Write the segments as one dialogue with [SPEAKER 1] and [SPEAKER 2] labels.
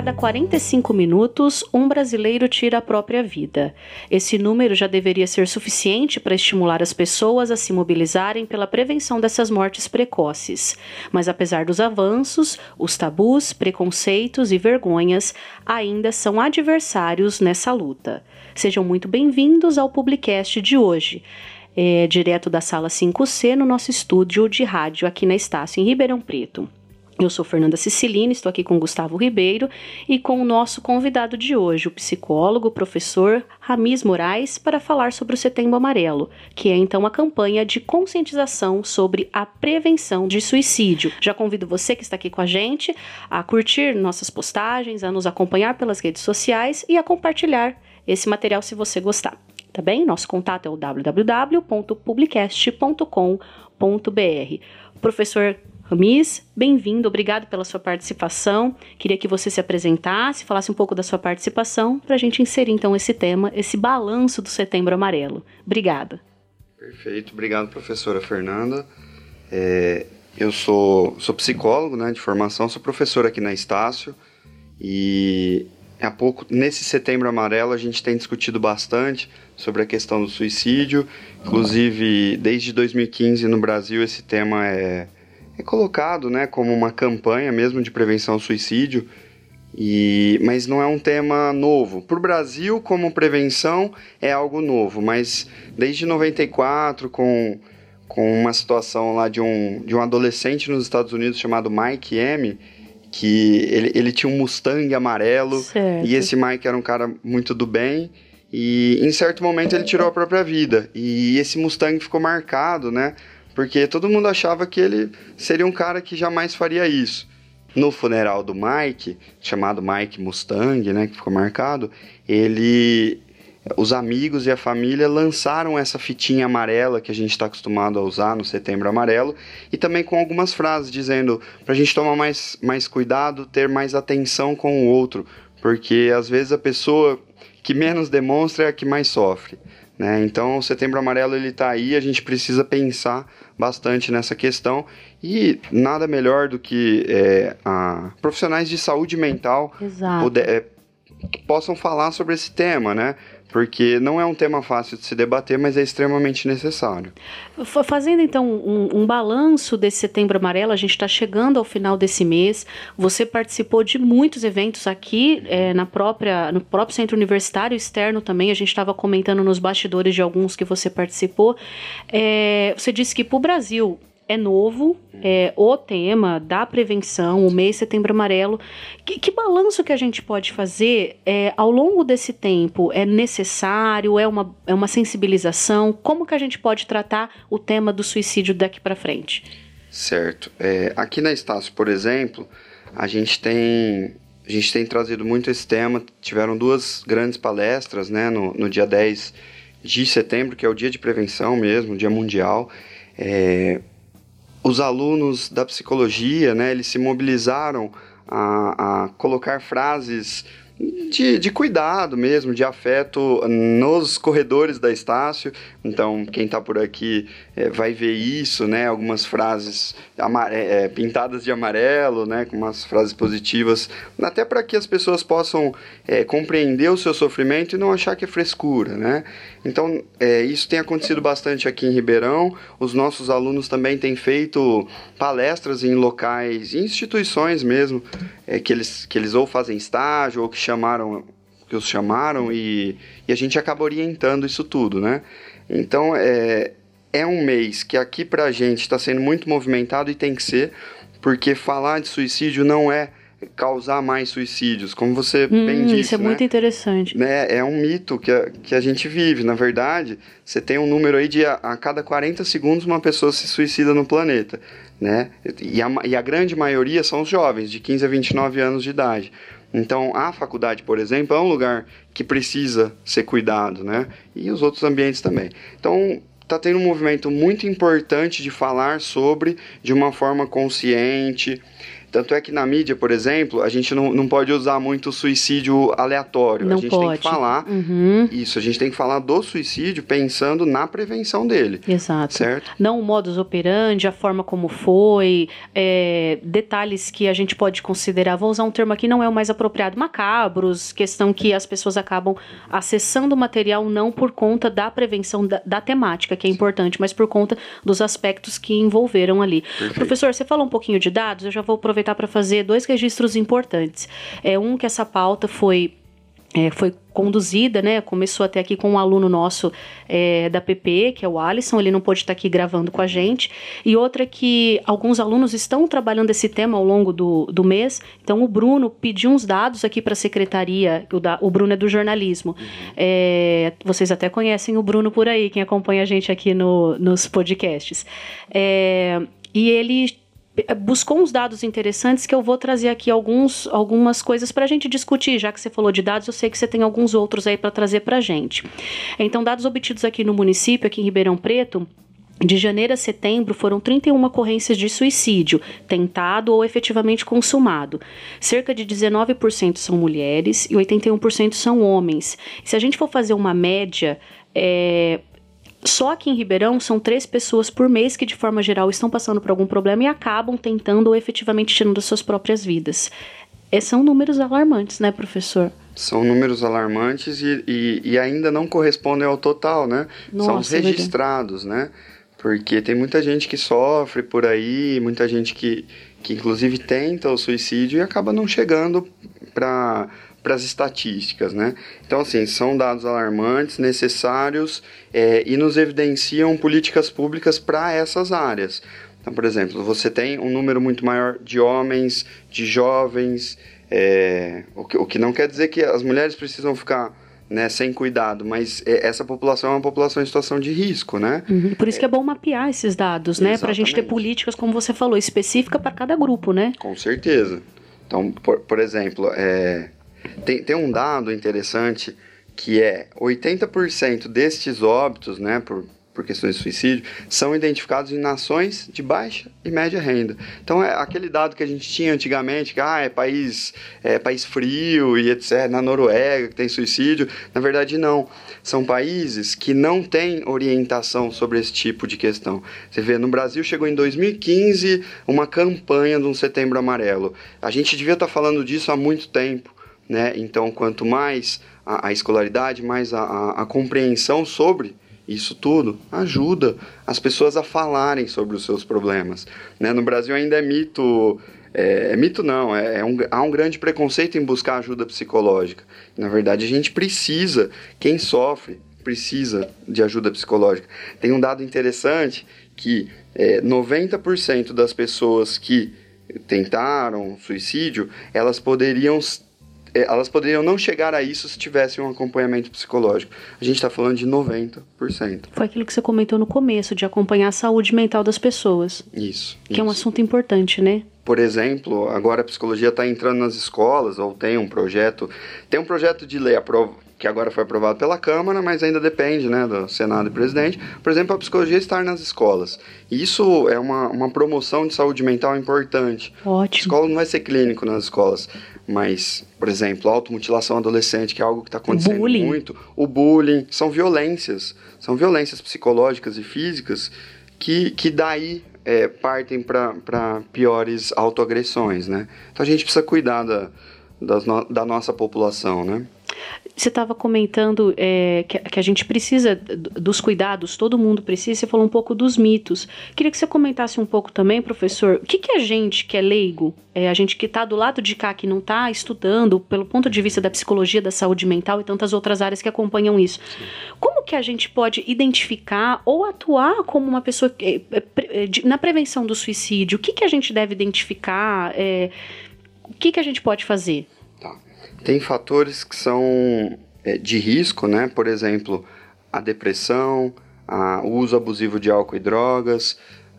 [SPEAKER 1] cada 45 minutos, um brasileiro tira a própria vida. Esse número já deveria ser suficiente para estimular as pessoas a se mobilizarem pela prevenção dessas mortes precoces. Mas apesar dos avanços, os tabus, preconceitos e vergonhas ainda são adversários nessa luta. Sejam muito bem-vindos ao Publicast de hoje. É, direto da sala 5C no nosso estúdio de rádio aqui na Estácio, em Ribeirão Preto. Eu sou Fernanda Sicilini, estou aqui com Gustavo Ribeiro e com o nosso convidado de hoje, o psicólogo, professor Ramis Moraes, para falar sobre o Setembro Amarelo, que é então a campanha de conscientização sobre a prevenção de suicídio. Já convido você que está aqui com a gente a curtir nossas postagens, a nos acompanhar pelas redes sociais e a compartilhar esse material se você gostar. Tá bem? Nosso contato é o www.publicast.com.br. Professor Ramis, bem-vindo, obrigado pela sua participação. Queria que você se apresentasse, falasse um pouco da sua participação, para a gente inserir então esse tema, esse balanço do Setembro Amarelo. Obrigada.
[SPEAKER 2] Perfeito, obrigado, professora Fernanda. É, eu sou, sou psicólogo né, de formação, sou professor aqui na Estácio e há pouco, nesse Setembro Amarelo, a gente tem discutido bastante sobre a questão do suicídio. Inclusive, desde 2015 no Brasil, esse tema é é colocado né, como uma campanha mesmo de prevenção ao suicídio, e, mas não é um tema novo. Para o Brasil, como prevenção, é algo novo, mas desde 94, com, com uma situação lá de um, de um adolescente nos Estados Unidos chamado Mike M., que ele, ele tinha um Mustang amarelo,
[SPEAKER 1] certo.
[SPEAKER 2] e esse Mike era um cara muito do bem, e em certo momento ele tirou a própria vida. E esse Mustang ficou marcado, né? Porque todo mundo achava que ele seria um cara que jamais faria isso. No funeral do Mike, chamado Mike Mustang, né, que ficou marcado, ele os amigos e a família lançaram essa fitinha amarela que a gente está acostumado a usar no Setembro Amarelo e também com algumas frases dizendo para a gente tomar mais, mais cuidado, ter mais atenção com o outro, porque às vezes a pessoa que menos demonstra é a que mais sofre. Né? Então, o Setembro Amarelo ele está aí, a gente precisa pensar bastante nessa questão e nada melhor do que é, a, profissionais de saúde mental
[SPEAKER 1] poder,
[SPEAKER 2] é, que possam falar sobre esse tema, né? Porque não é um tema fácil de se debater, mas é extremamente necessário.
[SPEAKER 1] Fazendo então um, um balanço desse Setembro Amarelo, a gente está chegando ao final desse mês. Você participou de muitos eventos aqui é, na própria, no próprio centro universitário externo também. A gente estava comentando nos bastidores de alguns que você participou. É, você disse que para o Brasil é novo, é o tema da prevenção, o mês Setembro Amarelo. Que, que balanço que a gente pode fazer é, ao longo desse tempo? É necessário? É uma, é uma sensibilização? Como que a gente pode tratar o tema do suicídio daqui para frente?
[SPEAKER 2] Certo. É, aqui na Estácio, por exemplo, a gente tem a gente tem trazido muito esse tema. Tiveram duas grandes palestras né, no, no dia 10 de setembro, que é o dia de prevenção mesmo, dia mundial. É, os alunos da psicologia, né, eles se mobilizaram a, a colocar frases de, de cuidado mesmo, de afeto nos corredores da Estácio. Então, quem está por aqui é, vai ver isso, né? Algumas frases é, pintadas de amarelo, né? Com umas frases positivas, até para que as pessoas possam é, compreender o seu sofrimento e não achar que é frescura, né? Então, é, isso tem acontecido bastante aqui em Ribeirão. Os nossos alunos também têm feito palestras em locais, em instituições mesmo, é, que, eles, que eles ou fazem estágio ou que chamaram que os chamaram e, e a gente acaba orientando isso tudo, né? Então é, é um mês que aqui pra gente está sendo muito movimentado e tem que ser, porque falar de suicídio não é causar mais suicídios, como você hum, bem disse.
[SPEAKER 1] Isso é
[SPEAKER 2] né?
[SPEAKER 1] muito interessante.
[SPEAKER 2] Né? É um mito que a, que a gente vive. Na verdade, você tem um número aí de a, a cada 40 segundos uma pessoa se suicida no planeta. Né? E, a, e a grande maioria são os jovens, de 15 a 29 anos de idade. Então, a faculdade, por exemplo, é um lugar que precisa ser cuidado, né? E os outros ambientes também. Então, está tendo um movimento muito importante de falar sobre de uma forma consciente, Tanto é que na mídia, por exemplo, a gente não, não pode usar muito suicídio aleatório.
[SPEAKER 1] Não
[SPEAKER 2] a gente
[SPEAKER 1] pode.
[SPEAKER 2] tem que falar
[SPEAKER 1] Uhum.
[SPEAKER 2] isso, a gente tem que falar do suicídio pensando na prevenção dele.
[SPEAKER 1] Exato.
[SPEAKER 2] Certo?
[SPEAKER 1] Não o modus operandi, a forma como foi, é, detalhes que a gente pode considerar, vou usar um termo aqui, não é o mais apropriado, macabros, questão que as pessoas acabam acessando o material não por conta da prevenção da, da temática, que é importante, mas por conta dos aspectos que envolveram ali.
[SPEAKER 2] Perfeito.
[SPEAKER 1] Professor, você falou um pouquinho de dados, eu já vou aproveitar para fazer dois registros importantes. É um que essa pauta foi é, foi conduzida, né? Começou até aqui com um aluno nosso é, da PP, que é o Alisson, ele não pôde estar aqui gravando com a gente. E outra que alguns alunos estão trabalhando esse tema ao longo do, do mês. Então o Bruno pediu uns dados aqui para a secretaria. O, da, o Bruno é do jornalismo. É, vocês até conhecem o Bruno por aí, quem acompanha a gente aqui no, nos podcasts. É, e ele buscou uns dados interessantes que eu vou trazer aqui alguns, algumas coisas para a gente discutir, já que você falou de dados, eu sei que você tem alguns outros aí para trazer para a gente. Então, dados obtidos aqui no município, aqui em Ribeirão Preto, de janeiro a setembro foram 31 ocorrências de suicídio, tentado ou efetivamente consumado. Cerca de 19% são mulheres e 81% são homens. Se a gente for fazer uma média, é, só aqui em Ribeirão são três pessoas por mês que, de forma geral, estão passando por algum problema e acabam tentando ou efetivamente tirando as suas próprias vidas. É, são números alarmantes, né, professor?
[SPEAKER 2] São números alarmantes e, e, e ainda não correspondem ao total, né?
[SPEAKER 1] Nossa,
[SPEAKER 2] são os
[SPEAKER 1] é verdade.
[SPEAKER 2] registrados, né? Porque tem muita gente que sofre por aí, muita gente que, que inclusive tenta o suicídio e acaba não chegando para para as estatísticas, né? Então, assim, são dados alarmantes, necessários é, e nos evidenciam políticas públicas para essas áreas. Então, por exemplo, você tem um número muito maior de homens, de jovens, é, o, que, o que não quer dizer que as mulheres precisam ficar né, sem cuidado, mas é, essa população é uma população em situação de risco, né?
[SPEAKER 1] Uhum. Por isso que é bom mapear esses dados, né? Para a gente ter políticas, como você falou, específica para cada grupo, né?
[SPEAKER 2] Com certeza. Então, por, por exemplo, é, tem, tem um dado interessante que é 80% destes óbitos, né, por, por questões de suicídio, são identificados em nações de baixa e média renda. Então, é aquele dado que a gente tinha antigamente, que ah, é país, é país frio e etc., na Noruega que tem suicídio, na verdade não. São países que não têm orientação sobre esse tipo de questão. Você vê, no Brasil chegou em 2015 uma campanha de um setembro amarelo. A gente devia estar falando disso há muito tempo. Né? Então, quanto mais a, a escolaridade, mais a, a, a compreensão sobre isso tudo ajuda as pessoas a falarem sobre os seus problemas. Né? No Brasil ainda é mito, é, é mito não, é, é um, há um grande preconceito em buscar ajuda psicológica. Na verdade, a gente precisa, quem sofre precisa de ajuda psicológica. Tem um dado interessante que é, 90% das pessoas que tentaram suicídio, elas poderiam é, elas poderiam não chegar a isso se tivessem um acompanhamento psicológico. A gente está falando de 90%.
[SPEAKER 1] Foi aquilo que você comentou no começo, de acompanhar a saúde mental das pessoas.
[SPEAKER 2] Isso.
[SPEAKER 1] Que
[SPEAKER 2] isso.
[SPEAKER 1] é um assunto importante, né?
[SPEAKER 2] Por exemplo, agora a psicologia está entrando nas escolas, ou tem um projeto. Tem um projeto de lei aprov que agora foi aprovado pela Câmara, mas ainda depende né, do Senado e presidente. Por exemplo, a psicologia estar nas escolas. E isso é uma, uma promoção de saúde mental importante. A
[SPEAKER 1] Ótimo.
[SPEAKER 2] escola não vai ser clínico nas escolas, mas, por exemplo, automutilação adolescente, que é algo que está acontecendo
[SPEAKER 1] Bullying.
[SPEAKER 2] muito. O bullying, são violências. São violências psicológicas e físicas que, que daí é, partem para piores autoagressões, né? Então a gente precisa cuidar da, no- da nossa população, né?
[SPEAKER 1] Você estava comentando é, que, que a gente precisa dos cuidados, todo mundo precisa. Você falou um pouco dos mitos. Queria que você comentasse um pouco também, professor, o que, que a gente que é leigo, é, a gente que está do lado de cá, que não está estudando pelo ponto de vista da psicologia, da saúde mental e tantas outras áreas que acompanham isso, como que a gente pode identificar ou atuar como uma pessoa é, é, é, na prevenção do suicídio? O que, que a gente deve identificar? É, o que, que a gente pode fazer?
[SPEAKER 2] Tem fatores que são é, de risco, né? Por exemplo, a depressão, a- o uso abusivo de álcool e drogas,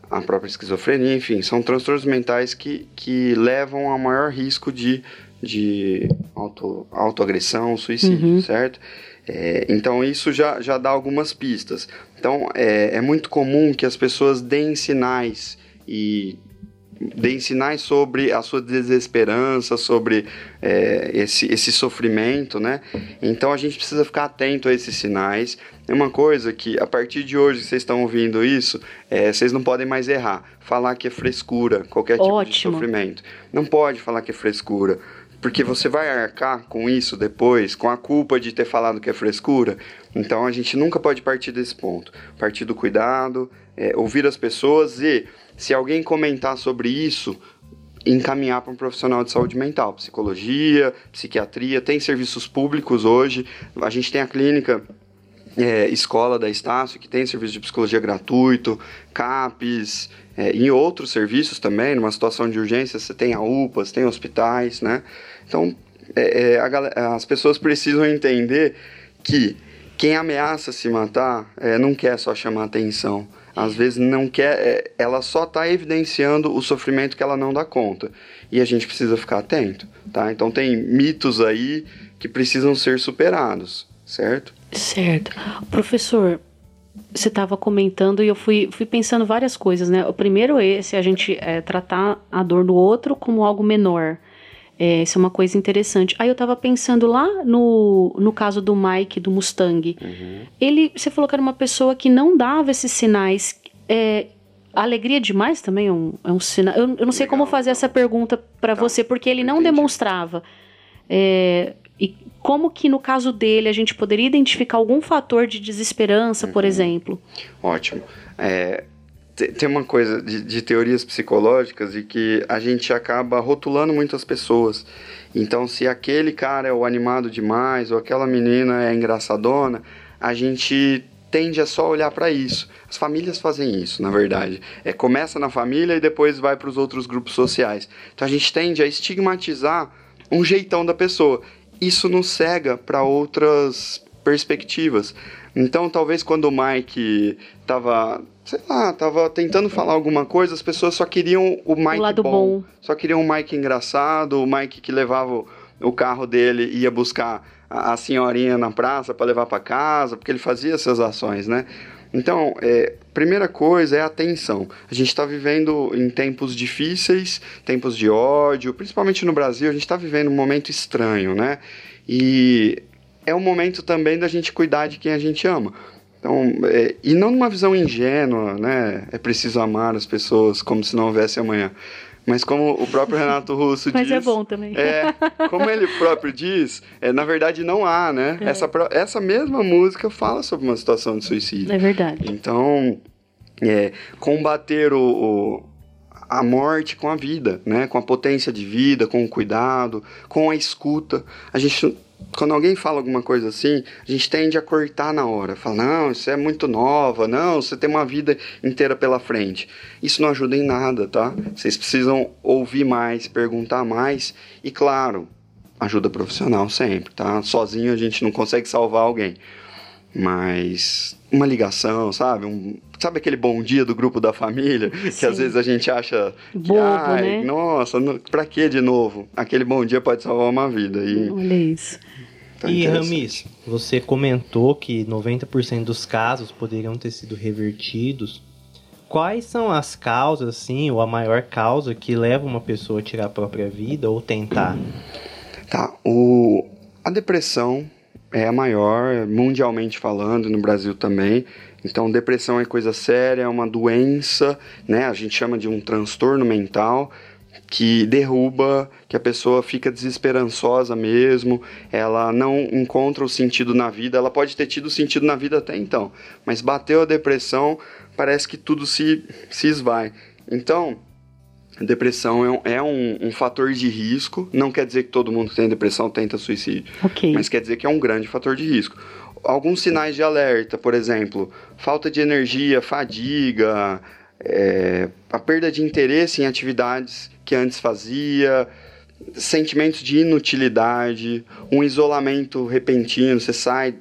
[SPEAKER 2] a própria esquizofrenia, enfim, são transtornos mentais que, que levam a maior risco de, de auto, autoagressão, suicídio,
[SPEAKER 1] Uhum.
[SPEAKER 2] certo? É, então isso já, já dá algumas pistas. Então é, é muito comum que as pessoas deem sinais e deem sinais sobre a sua desesperança, sobre é, esse, esse sofrimento, né? Então a gente precisa ficar atento a esses sinais. É uma coisa que, a partir de hoje, vocês estão ouvindo isso, é, vocês não podem mais errar. Falar que é frescura, qualquer tipo Ótimo. de sofrimento. Não pode falar que é frescura porque você vai arcar com isso depois, com a culpa de ter falado que é frescura. Então a gente nunca pode partir desse ponto. Partir do cuidado, é, ouvir as pessoas e, se alguém comentar sobre isso, encaminhar para um profissional de saúde mental, psicologia, psiquiatria, tem serviços públicos hoje. A gente tem a clínica é, escola da Estácio, que tem serviço de psicologia gratuito, CAPES, é, em outros serviços também, numa situação de urgência, você tem a UPAs, tem hospitais, né? Então, é, é a, as pessoas precisam entender que quem ameaça se matar é, não quer só chamar atenção. Às vezes não quer, é, ela só está evidenciando o sofrimento que ela não dá conta. E a gente precisa ficar atento, tá? Então tem mitos aí que precisam ser superados, certo?
[SPEAKER 1] Certo. Professor, você estava comentando e eu fui, fui pensando várias coisas, né? O primeiro é esse, a gente é, tratar a dor do outro como algo menor. É, isso é uma coisa interessante. Aí eu tava pensando lá no, no caso do Mike, do Mustang. Uhum. Ele, você falou que era uma pessoa que não dava esses sinais. É, alegria demais também é um, é um sinal. Eu, eu não sei Legal, como fazer essa pergunta para tá. você, porque ele não Entendi. demonstrava. É, e como que no caso dele a gente poderia identificar algum fator de desesperança, uhum. por exemplo?
[SPEAKER 2] Ótimo. É, tem uma coisa de, de, teorias psicológicas de que a gente acaba rotulando muitas pessoas. Então, se aquele cara é o animado demais ou aquela menina é engraçadona, a gente tende a só olhar para isso. As famílias fazem isso, na verdade. É, começa na família e depois vai para os outros grupos sociais. Então, a gente tende a estigmatizar um jeitão da pessoa. Isso nos cega para outras perspectivas. Então, talvez quando o Mike tava, sei lá, tava tentando falar alguma coisa, as pessoas só queriam o Mike o bom, bom. Só queriam o Mike engraçado, o Mike que levava o carro dele e ia buscar a, a senhorinha na praça para levar para casa, porque ele fazia essas ações, né? Então, é, primeira coisa é atenção. A gente está vivendo em tempos difíceis, tempos de ódio, principalmente no Brasil, a gente está vivendo um momento estranho, né? E é o momento também da gente cuidar de quem a gente ama. Então, é, e não numa visão ingênua, né? É preciso amar as pessoas como se não houvesse amanhã. Mas como o próprio Renato Russo
[SPEAKER 1] Mas
[SPEAKER 2] diz...
[SPEAKER 1] Mas é bom também.
[SPEAKER 2] É, como ele próprio diz, é, na verdade não há, né? É. Essa, essa mesma música fala sobre uma situação de suicídio.
[SPEAKER 1] É verdade.
[SPEAKER 2] Então, é, combater o, o a morte com a vida, né? Com a potência de vida, com o cuidado, com a escuta. A gente quando alguém fala alguma coisa assim, a gente tende a cortar na hora. Fala, não, isso é muito nova, não, você tem uma vida inteira pela frente. Isso não ajuda em nada, tá? Vocês precisam ouvir mais, perguntar mais e, claro, ajuda profissional sempre, tá? Sozinho a gente não consegue salvar alguém. Mas uma ligação, sabe? Um, sabe aquele bom dia do grupo da família? Que Sim. às vezes a gente acha que,
[SPEAKER 1] Bobo, ai, né?
[SPEAKER 2] nossa, pra que de novo? Aquele bom dia pode salvar uma vida. E...
[SPEAKER 1] Olha isso.
[SPEAKER 3] Tá e Ramis, você comentou que 90% dos casos poderiam ter sido revertidos. Quais são as causas, assim, ou a maior causa que leva uma pessoa a tirar a própria vida ou tentar?
[SPEAKER 2] Tá, o... a depressão é a maior, mundialmente falando, no Brasil também. Então, depressão é coisa séria, é uma doença, né? A gente chama de um transtorno mental que derruba, que a pessoa fica desesperançosa mesmo, ela não encontra o sentido na vida, ela pode ter tido sentido na vida até então, mas bateu a depressão, parece que tudo se, se esvai. Então, depressão é, um, é um, um, fator de risco, não quer dizer que todo mundo que tem depressão tenta suicídio,
[SPEAKER 1] okay.
[SPEAKER 2] mas quer dizer que é um grande fator de risco. Alguns sinais de alerta, por exemplo, falta de energia, fadiga, é, a perda de interesse em atividades que antes fazia, sentimentos de inutilidade, um isolamento repentino, você sai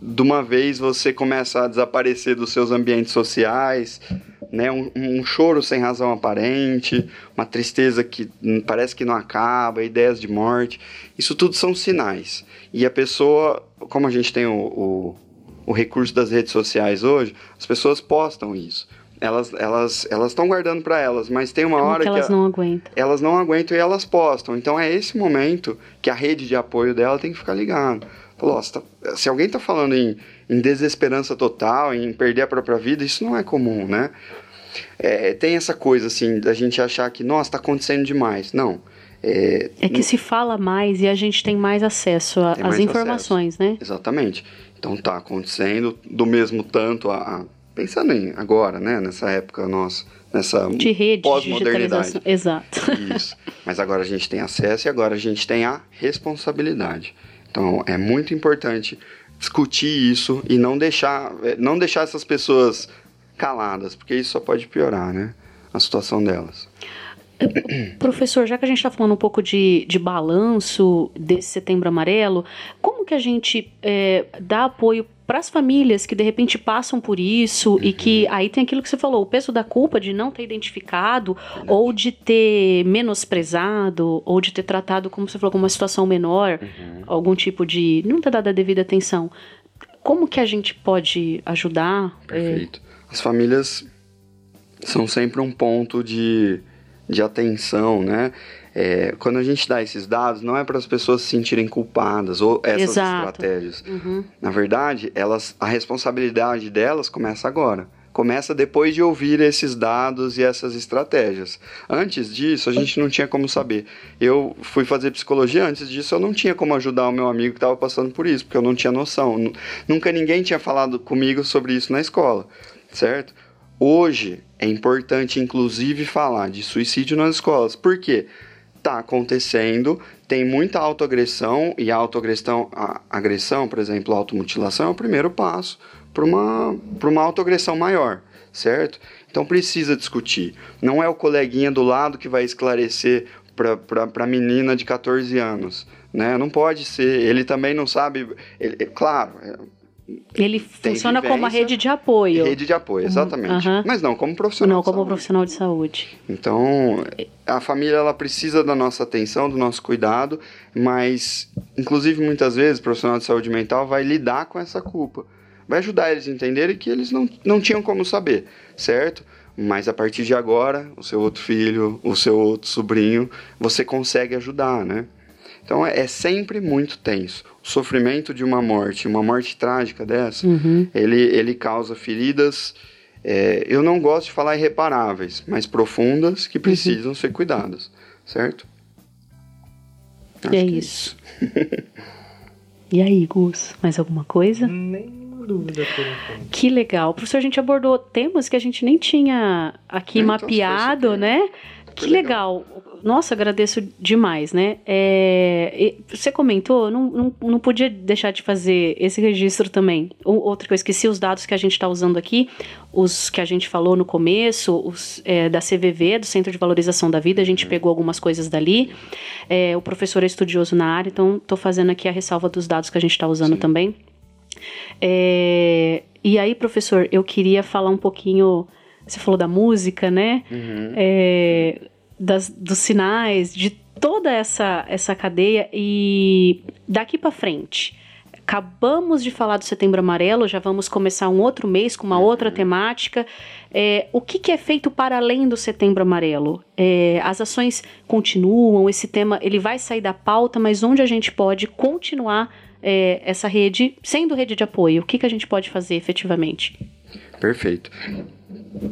[SPEAKER 2] de uma vez você começa a desaparecer dos seus ambientes sociais, né? Um, um, choro sem razão aparente, uma tristeza que parece que não acaba, ideias de morte. Isso tudo são sinais. E a pessoa, como a gente tem o, o, o recurso das redes sociais hoje, as pessoas postam isso. Elas elas elas estão guardando para elas, mas tem uma
[SPEAKER 1] Como
[SPEAKER 2] hora
[SPEAKER 1] que elas
[SPEAKER 2] que
[SPEAKER 1] não aguentam.
[SPEAKER 2] elas não aguentam e elas postam. Então é esse momento que a rede de apoio dela tem que ficar ligada. Falou, se, tá- se alguém tá falando em, em desesperança total, em perder a própria vida, isso não é comum, né? É, tem essa coisa assim da gente achar que, nossa, tá acontecendo demais. Não. É,
[SPEAKER 1] É que se fala mais e a gente tem mais acesso a- às informações, né?
[SPEAKER 2] Exatamente. Então tá acontecendo do mesmo tanto a, a- pensando em agora, né, nessa época nossa, nessa pós-modernidade.
[SPEAKER 1] Exato.
[SPEAKER 2] Isso. Mas agora a gente tem acesso e agora a gente tem a responsabilidade. Então é muito importante discutir isso e não deixar, eh, não deixar essas pessoas caladas, porque isso só pode piorar, né? A situação delas.
[SPEAKER 1] Professor, já que a gente está falando um pouco de, de balanço desse setembro amarelo, como que a gente é, dá apoio para as famílias que de repente passam por isso e que aí tem aquilo que você falou, o peso da culpa de não ter identificado ou de ter menosprezado ou de ter tratado, como você falou, como uma situação menor, algum tipo de não ter dado a devida atenção. Como que a gente pode ajudar? É,
[SPEAKER 2] Perfeito. As famílias são sempre um ponto de, de atenção, né? É, quando a gente dá esses dados, não é para as pessoas se sentirem culpadas ou essas
[SPEAKER 1] Exato.
[SPEAKER 2] estratégias.
[SPEAKER 1] uhum,
[SPEAKER 2] Na verdade, elas, a responsabilidade delas começa agora. Começa depois de ouvir esses dados e essas estratégias. Antes disso, a gente não tinha como saber. Eu fui fazer psicologia, antes disso eu não tinha como ajudar o meu amigo que estava passando por isso, porque eu não tinha noção. Nu- Nunca ninguém tinha falado comigo sobre isso na escola, certo? Hoje é importante, inclusive, falar de suicídio nas escolas. Por quê? Tá acontecendo, tem muita autoagressão, e autoagressão, a agressão, por exemplo, a automutilação é o primeiro passo para uma, pra uma autoagressão maior, certo? Então precisa discutir. Não é o coleguinha do lado que vai esclarecer para a menina de 14 anos, né? Não pode ser. Ele também não sabe. ele- é claro, é,
[SPEAKER 1] Ele funciona como uma rede de apoio,
[SPEAKER 2] rede de apoio, exatamente.
[SPEAKER 1] aham.
[SPEAKER 2] Mas não como profissional.
[SPEAKER 1] não como
[SPEAKER 2] saúde.
[SPEAKER 1] profissional de saúde.
[SPEAKER 2] Então, a família ela precisa da nossa atenção, do nosso cuidado, mas, inclusive, muitas vezes, o profissional de saúde mental vai lidar com essa culpa. Vai ajudar eles a entenderem que eles não, não tinham como saber, certo? Mas a partir de agora, o seu outro filho, o seu outro sobrinho, você consegue ajudar, né? Então é, é sempre muito tenso. Sofrimento de uma morte, uma morte trágica dessa,
[SPEAKER 1] Uhum.
[SPEAKER 2] ele, ele causa feridas, é, eu não gosto de falar irreparáveis, mas profundas que precisam ser cuidadas, certo? Acho
[SPEAKER 1] é
[SPEAKER 2] que
[SPEAKER 1] isso. e aí, Gus, mais alguma coisa?
[SPEAKER 3] Nenhuma dúvida por enquanto.
[SPEAKER 1] Que legal. Professor, a gente abordou temas que a gente nem tinha aqui
[SPEAKER 2] Então,
[SPEAKER 1] mapeado, né? Que legal. Nossa, agradeço demais, né? É, você comentou, não, não, não podia deixar de fazer esse registro também. O- Outra que eu esqueci, os dados que a gente está usando aqui, os que a gente falou no começo, os é, da CVV, do Centro de Valorização da Vida, a gente pegou algumas coisas dali. É, o professor é estudioso na área, então estou fazendo aqui a ressalva dos dados que a gente está usando
[SPEAKER 2] Sim.
[SPEAKER 1] também. É, e aí, professor, eu queria falar um pouquinho. Você falou da música, né?
[SPEAKER 2] Uhum.
[SPEAKER 1] É, das, dos sinais, de toda essa, essa cadeia. E daqui para frente, acabamos de falar do Setembro Amarelo, já vamos começar um outro mês com uma outra temática. É, o que, que é feito para além do Setembro Amarelo? É, as ações continuam, esse tema ele vai sair da pauta, mas onde a gente pode continuar é, essa rede, sendo rede de apoio? O que, que a gente pode fazer efetivamente?
[SPEAKER 2] Perfeito.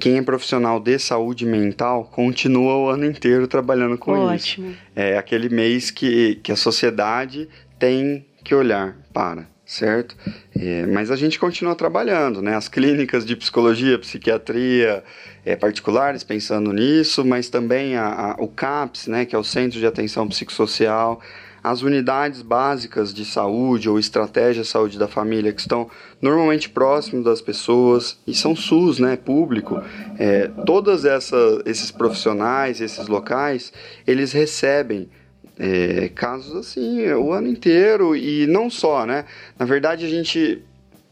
[SPEAKER 2] Quem é profissional de saúde mental continua o ano inteiro trabalhando com isso.
[SPEAKER 1] Ótimo.
[SPEAKER 2] É aquele mês que, que a sociedade tem que olhar para, certo? É, mas a gente continua trabalhando, né? As clínicas de psicologia, psiquiatria é, particulares pensando nisso, mas também a, a- o CAPS, né? Que é o Centro de Atenção Psicossocial, as unidades básicas de saúde ou estratégia de saúde da família que estão normalmente próximo das pessoas e são SUS, né, público. É, todas essa, esses profissionais, esses locais, eles recebem é, casos assim o ano inteiro e não só, né? Na verdade a gente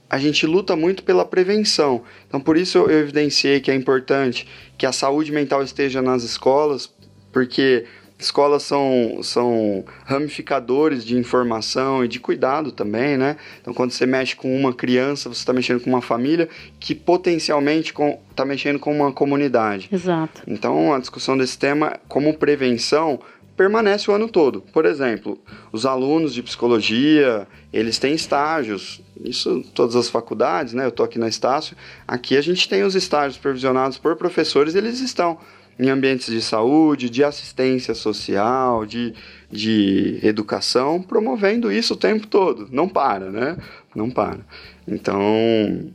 [SPEAKER 2] a gente luta muito pela prevenção. Então por isso eu evidenciei que é importante que a saúde mental esteja nas escolas, porque escolas são, são ramificadores de informação e de cuidado também, né? Então, quando você mexe com uma criança, você está mexendo com uma família que potencialmente está mexendo com uma comunidade.
[SPEAKER 1] Exato.
[SPEAKER 2] Então, a discussão desse tema como prevenção permanece o ano todo. Por exemplo, os alunos de psicologia, eles têm estágios, isso todas as faculdades, né? Eu estou aqui na Estácio, aqui a gente tem os estágios supervisionados por professores, eles estão em ambientes de saúde, de assistência social, de, de educação, promovendo isso o tempo todo. Não para, né? Não para. Então,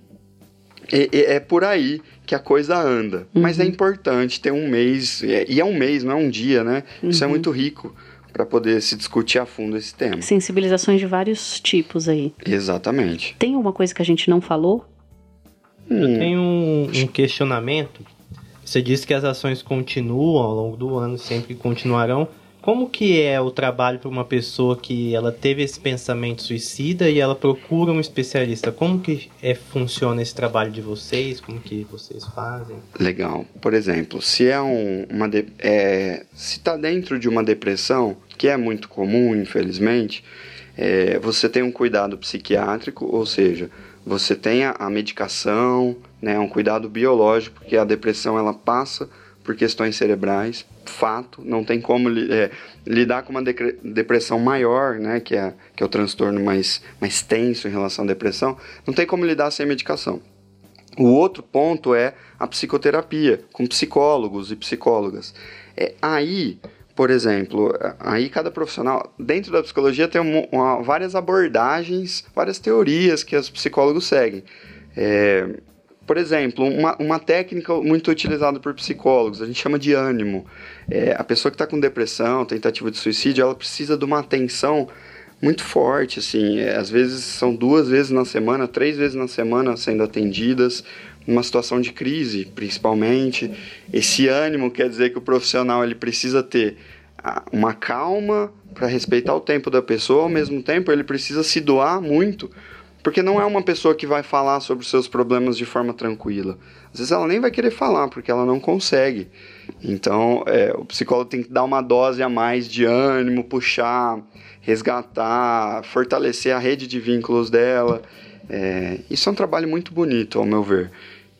[SPEAKER 2] é, é por aí que a coisa anda. Uhum. Mas é importante ter um mês, e é um mês, não é um dia, né? Uhum. Isso é uhum. muito rico para poder se discutir a fundo esse tema.
[SPEAKER 1] Sensibilizações de vários tipos aí.
[SPEAKER 2] Exatamente.
[SPEAKER 1] Tem alguma coisa que a gente não falou?
[SPEAKER 3] Hum. Eu tenho um, um questionamento você disse que as ações continuam ao longo do ano, sempre continuarão. Como que é o trabalho para uma pessoa que ela teve esse pensamento suicida e ela procura um especialista? Como que é, funciona esse trabalho de vocês? Como que vocês fazem?
[SPEAKER 2] Legal. Por exemplo, se é um, uma de, é, se está dentro de uma depressão, que é muito comum, infelizmente, é, você tem um cuidado psiquiátrico, ou seja, você tem a, a medicação, né, um cuidado biológico, porque a depressão ela passa por questões cerebrais, fato, não tem como é, lidar com uma depressão maior, né, que é, que é o transtorno mais, mais tenso em relação à depressão, não tem como lidar sem medicação. O outro ponto é a psicoterapia, com psicólogos e psicólogas. É, aí, por exemplo, aí cada profissional, dentro da psicologia tem uma, uma, várias abordagens, várias teorias que os psicólogos seguem. É, por exemplo, uma, uma técnica muito utilizada por psicólogos, a gente chama de ânimo. É, a pessoa que está com depressão, tentativa de suicídio, ela precisa de uma atenção muito forte, assim. É, às vezes são duas vezes na semana, três vezes na semana sendo atendidas, numa situação de crise, principalmente. Esse ânimo quer dizer que o profissional ele precisa ter uma calma para respeitar o tempo da pessoa, ao mesmo tempo ele precisa se doar muito porque não é uma pessoa que vai falar sobre os seus problemas de forma tranquila. Às vezes ela nem vai querer falar, porque ela não consegue. Então, é, o psicólogo tem que dar uma dose a mais de ânimo, puxar, resgatar, fortalecer a rede de vínculos dela. É, isso é um trabalho muito bonito, ao meu ver.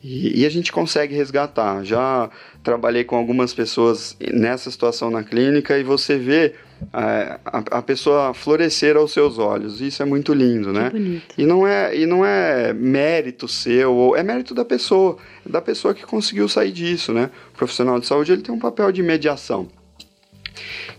[SPEAKER 2] E, e, a gente consegue resgatar. Já trabalhei com algumas pessoas nessa situação na clínica e você vê a, a, pessoa florescer aos seus olhos. Isso é muito lindo, né? E não é e não é mérito seu, é mérito da pessoa, da pessoa que conseguiu sair disso, né? O profissional de saúde ele tem um papel de mediação.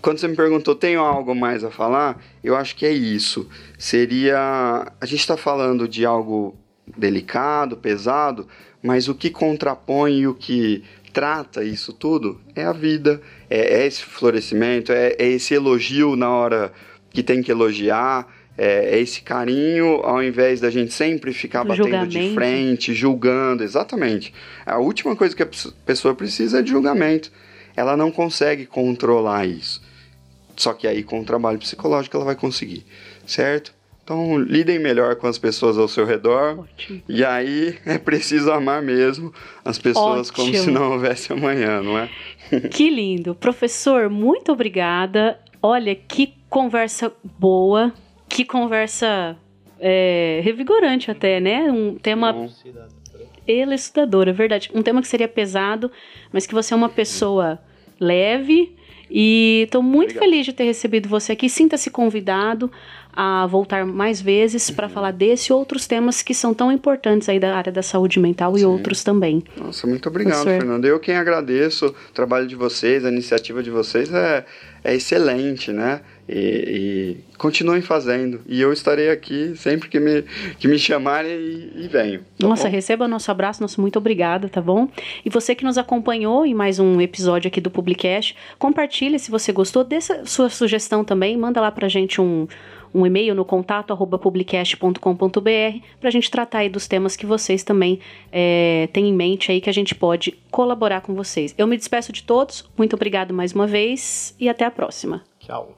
[SPEAKER 2] Quando você me perguntou, tenho algo mais a falar? Eu acho que é isso. Seria. A gente está falando de algo delicado, pesado, mas o que contrapõe e o que trata isso tudo é a vida, é, é esse florescimento, é, é, esse elogio na hora que tem que elogiar, é, é esse carinho ao invés da gente sempre ficar batendo de frente, julgando. Exatamente. A última coisa que a pessoa precisa é de julgamento. Ela não consegue controlar isso. Só que aí com o trabalho psicológico ela vai conseguir, certo? Então, lidem melhor com as pessoas ao seu redor. Ótimo. E aí é preciso amar mesmo as pessoas Ótimo. como se não houvesse amanhã, não é?
[SPEAKER 1] Que lindo. Professor, muito obrigada. Olha, que conversa boa, que conversa é, revigorante até, né? Um tema. Bom. É estudador, é verdade. Um tema que seria pesado, mas que você é uma pessoa leve. E estou muito Obrigado. feliz de ter recebido você aqui. Sinta-se convidado a voltar mais vezes para uhum. falar desse e outros temas que são tão importantes aí da área da saúde mental Sim. e outros também.
[SPEAKER 2] Nossa, muito obrigado, Professor. Fernando. Eu quem agradeço o trabalho de vocês, a iniciativa de vocês é, é excelente, né? E, e, continuem fazendo. E eu estarei aqui sempre que me, que me chamarem e, e venho.
[SPEAKER 1] Tá Nossa, bom? receba nosso abraço, nosso muito obrigada, tá bom? E você que nos acompanhou em mais um episódio aqui do Publicast, compartilhe se você gostou, dê sua sugestão também, manda lá pra gente um um e-mail no contato arroba publicast.com.br para a gente tratar aí dos temas que vocês também é, têm em mente aí que a gente pode colaborar com vocês. Eu me despeço de todos, muito obrigado mais uma vez e até a próxima.
[SPEAKER 3] Tchau.